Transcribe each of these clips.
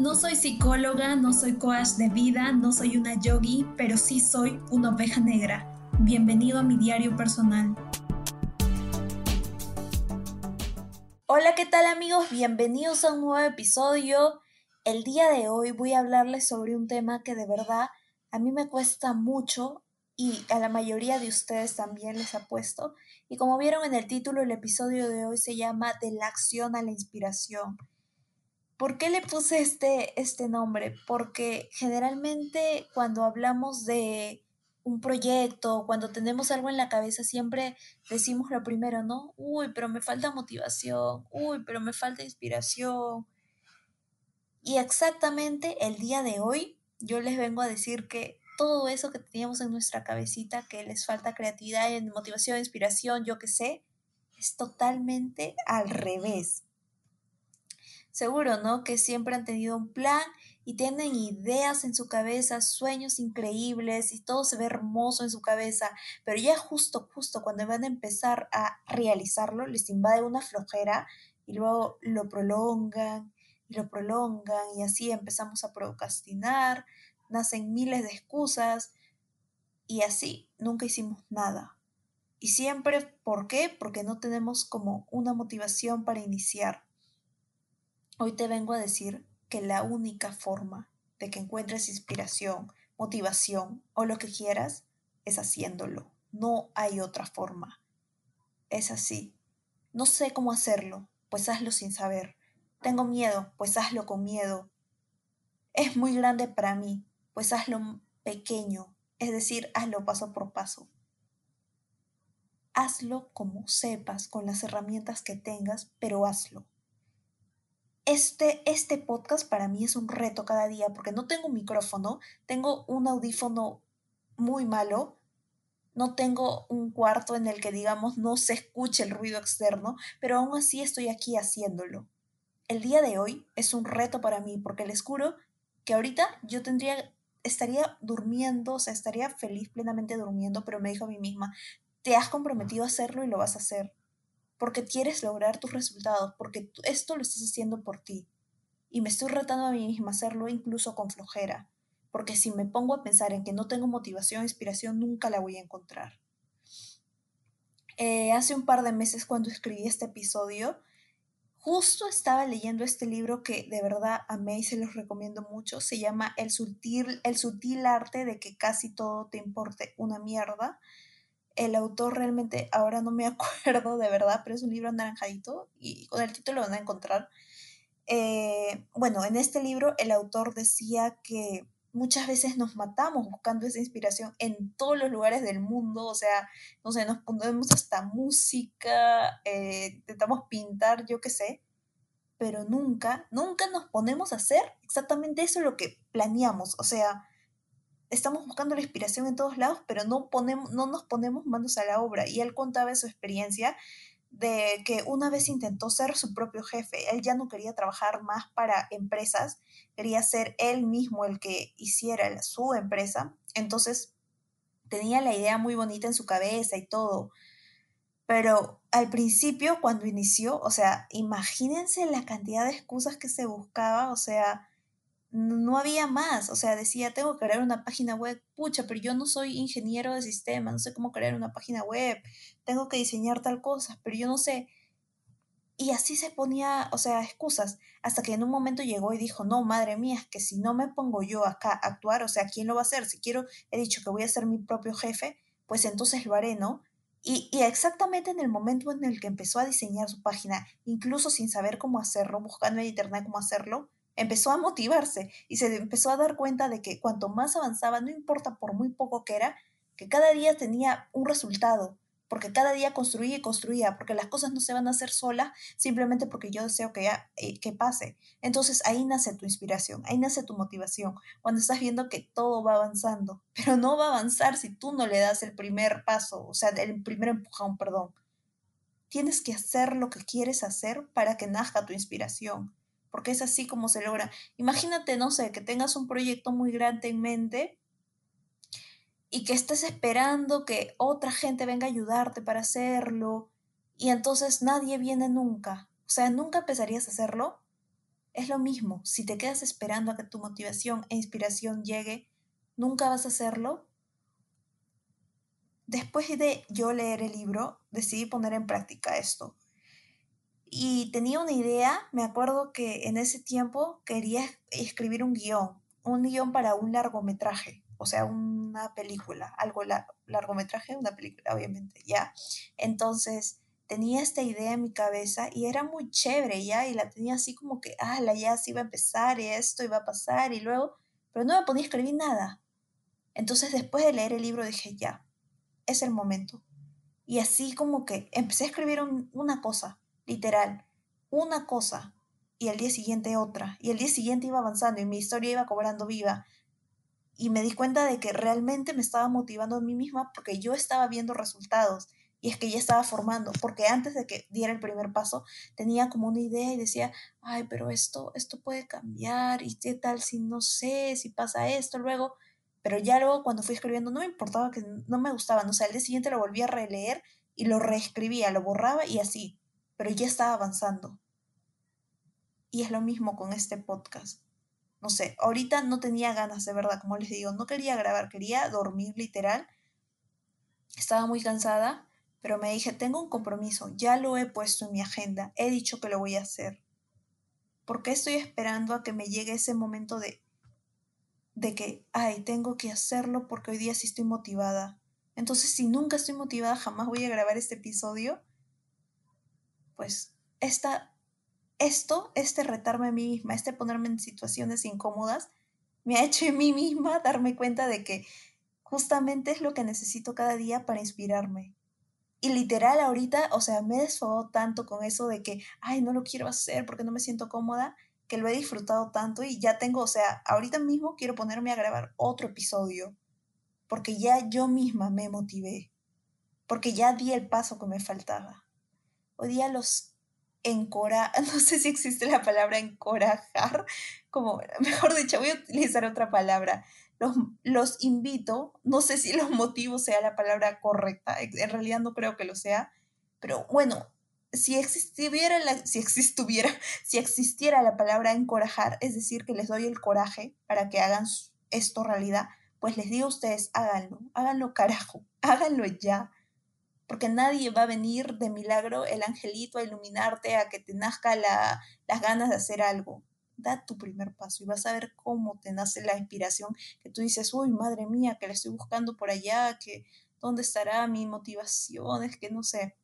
No soy psicóloga, no soy coach de vida, no soy una yogi, pero sí soy una oveja negra. Bienvenido a mi diario personal. Hola, ¿qué tal amigos? Bienvenidos a un nuevo episodio. El día de hoy voy a hablarles sobre un tema que de verdad a mí me cuesta mucho y a la mayoría de ustedes también les ha puesto. Y como vieron en el título, el episodio de hoy se llama De la acción a la inspiración. ¿Por qué le puse este, este nombre? Porque generalmente cuando hablamos de un proyecto, cuando tenemos algo en la cabeza, siempre decimos lo primero, ¿no? Uy, pero me falta motivación, uy, pero me falta inspiración. Y exactamente el día de hoy yo les vengo a decir que todo eso que teníamos en nuestra cabecita, que les falta creatividad, motivación, inspiración, yo qué sé, es totalmente al revés. Seguro, ¿no? Que siempre han tenido un plan y tienen ideas en su cabeza, sueños increíbles y todo se ve hermoso en su cabeza, pero ya justo, justo cuando van a empezar a realizarlo, les invade una flojera y luego lo prolongan y lo prolongan y así empezamos a procrastinar, nacen miles de excusas y así nunca hicimos nada. Y siempre, ¿por qué? Porque no tenemos como una motivación para iniciar. Hoy te vengo a decir que la única forma de que encuentres inspiración, motivación o lo que quieras es haciéndolo. No hay otra forma. Es así. No sé cómo hacerlo, pues hazlo sin saber. Tengo miedo, pues hazlo con miedo. Es muy grande para mí, pues hazlo pequeño, es decir, hazlo paso por paso. Hazlo como sepas, con las herramientas que tengas, pero hazlo este, este podcast para mí es un reto cada día porque no tengo un micrófono, tengo un audífono muy malo, no tengo un cuarto en el que digamos no se escuche el ruido externo, pero aún así estoy aquí haciéndolo. El día de hoy es un reto para mí porque les juro que ahorita yo tendría, estaría durmiendo, o sea, estaría feliz plenamente durmiendo, pero me dijo a mí misma, te has comprometido a hacerlo y lo vas a hacer porque quieres lograr tus resultados, porque esto lo estás haciendo por ti. Y me estoy retando a mí misma a hacerlo incluso con flojera, porque si me pongo a pensar en que no tengo motivación, inspiración, nunca la voy a encontrar. Eh, hace un par de meses cuando escribí este episodio, justo estaba leyendo este libro que de verdad amé y se los recomiendo mucho. Se llama El sutil, el sutil arte de que casi todo te importe una mierda el autor realmente, ahora no me acuerdo de verdad, pero es un libro anaranjadito y con el título lo van a encontrar. Eh, bueno, en este libro el autor decía que muchas veces nos matamos buscando esa inspiración en todos los lugares del mundo, o sea, no sé, nos ponemos hasta música, eh, intentamos pintar, yo qué sé, pero nunca, nunca nos ponemos a hacer exactamente eso lo que planeamos, o sea, estamos buscando la inspiración en todos lados, pero no, ponemos, no nos ponemos manos a la obra. Y él contaba su experiencia de que una vez intentó ser su propio jefe. Él ya no quería trabajar más para empresas, quería ser él mismo el que hiciera su empresa. Entonces tenía la idea muy bonita en su cabeza y todo. Pero al principio, cuando inició, o sea, imagínense la cantidad de excusas que se buscaba, o sea, no había más, o sea, decía, tengo que crear una página web, pucha, pero yo no soy ingeniero de sistemas, no sé cómo crear una página web, tengo que diseñar tal cosa, pero yo no sé. Y así se ponía, o sea, excusas, hasta que en un momento llegó y dijo, no, madre mía, que si no me pongo yo acá a actuar, o sea, ¿quién lo va a hacer? Si quiero, he dicho que voy a ser mi propio jefe, pues entonces lo haré, ¿no? Y, y, exactamente en el momento en el que empezó a diseñar su página, incluso sin saber cómo hacerlo, buscando en internet cómo hacerlo, empezó a motivarse y se empezó a dar cuenta de que cuanto más avanzaba, no importa por muy poco que era, que cada día tenía un resultado, porque cada día construía y construía, porque las cosas no se van a hacer solas simplemente porque yo deseo que, eh, que pase. Entonces ahí nace tu inspiración, ahí nace tu motivación, cuando estás viendo que todo va avanzando, pero no va a avanzar si tú no le das el primer paso, o sea, el primer empujón, perdón. Tienes que hacer lo que quieres hacer para que nazca tu inspiración porque es así como se logra. Imagínate, no sé, que tengas un proyecto muy grande en mente y que estés esperando que otra gente venga a ayudarte para hacerlo y entonces nadie viene nunca. O sea, nunca empezarías a hacerlo. Es lo mismo, si te quedas esperando a que tu motivación e inspiración llegue, nunca vas a hacerlo. Después de yo leer el libro, decidí poner en práctica esto. Y tenía una idea, me acuerdo que en ese tiempo quería escribir un guion, un guion para un largometraje, o sea, una película, algo largometraje, una película, obviamente, ¿ya? Entonces, tenía esta idea en mi cabeza y era muy chévere, ¿ya? Y la tenía así como que, ah, la ya se iba a empezar y esto iba a pasar y luego, pero no me podía escribir nada. Entonces, después de leer el libro dije, ya, es el momento. Y así como que empecé a escribir una cosa, literal, una cosa, y el día siguiente otra, y el día siguiente iba avanzando y mi historia iba cobrando viva. Y me di cuenta de que realmente me estaba motivando a mí misma porque yo estaba viendo resultados y es que ya estaba formando, porque antes de que diera el primer paso tenía como una idea y decía, ay, pero esto, esto puede cambiar y qué tal si no sé, si pasa esto luego, pero ya luego cuando fui escribiendo no me importaba que no me gustaban, o sea, el día siguiente lo volví a releer y lo reescribía, lo borraba y así, pero ya estaba avanzando. Y es lo mismo con este podcast. No sé, ahorita no tenía ganas de verdad, como les digo, no quería grabar, quería dormir literal. Estaba muy cansada, pero me dije, tengo un compromiso, ya lo he puesto en mi agenda, he dicho que lo voy a hacer. ¿Por qué estoy esperando a que me llegue ese momento de, de que, ay, tengo que hacerlo porque hoy día sí estoy motivada? Entonces, si nunca estoy motivada, jamás voy a grabar este episodio pues esta, esto, este retarme a mí misma, este ponerme en situaciones incómodas, me ha hecho a mí misma darme cuenta de que justamente es lo que necesito cada día para inspirarme. Y literal ahorita, o sea, me he desfogado tanto con eso de que, ay, no lo quiero hacer porque no me siento cómoda, que lo he disfrutado tanto y ya tengo, o sea, ahorita mismo quiero ponerme a grabar otro episodio, porque ya yo misma me motivé, porque ya di el paso que me faltaba hoy día los encora, no sé si existe la palabra encorajar, como, mejor dicho, voy a utilizar otra palabra. Los, los invito, no sé si los motivos sea la palabra correcta, en realidad no creo que lo sea, pero bueno, si existiera la, si existiera, si existiera la palabra encorajar, es decir, que les doy el coraje para que hagan esto realidad, pues les digo a ustedes, háganlo, háganlo carajo, háganlo ya porque nadie va a venir de milagro el angelito a iluminarte, a que te nazca la, las ganas de hacer algo. Da tu primer paso y vas a ver cómo te nace la inspiración, que tú dices, uy, madre mía, que la estoy buscando por allá, que dónde estará mi motivación, es que no sé.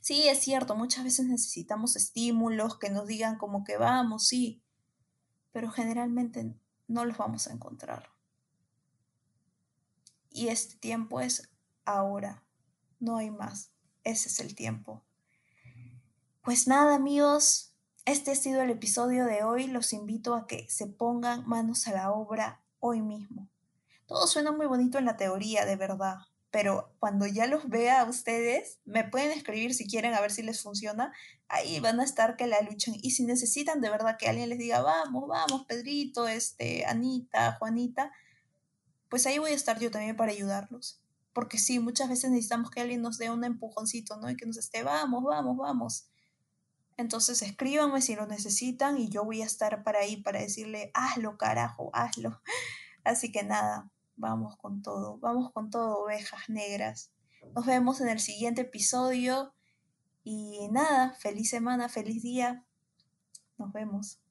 Sí, es cierto, muchas veces necesitamos estímulos que nos digan como que vamos, sí, pero generalmente no los vamos a encontrar. Y este tiempo es ahora no hay más. Ese es el tiempo. Pues nada, amigos, este ha sido el episodio de hoy. Los invito a que se pongan manos a la obra hoy mismo. Todo suena muy bonito en la teoría, de verdad, pero cuando ya los vea a ustedes, me pueden escribir si quieren a ver si les funciona. Ahí van a estar que la luchen. Y si necesitan de verdad que alguien les diga, vamos, vamos, Pedrito, este, Anita, Juanita, pues ahí voy a estar yo también para ayudarlos porque sí, muchas veces necesitamos que alguien nos dé un empujoncito, ¿no? Y que nos esté, vamos, vamos, vamos. Entonces escríbanme si lo necesitan y yo voy a estar para ahí para decirle, hazlo, carajo, hazlo. Así que nada, vamos con todo, vamos con todo, ovejas negras. Nos vemos en el siguiente episodio y nada, feliz semana, feliz día. Nos vemos.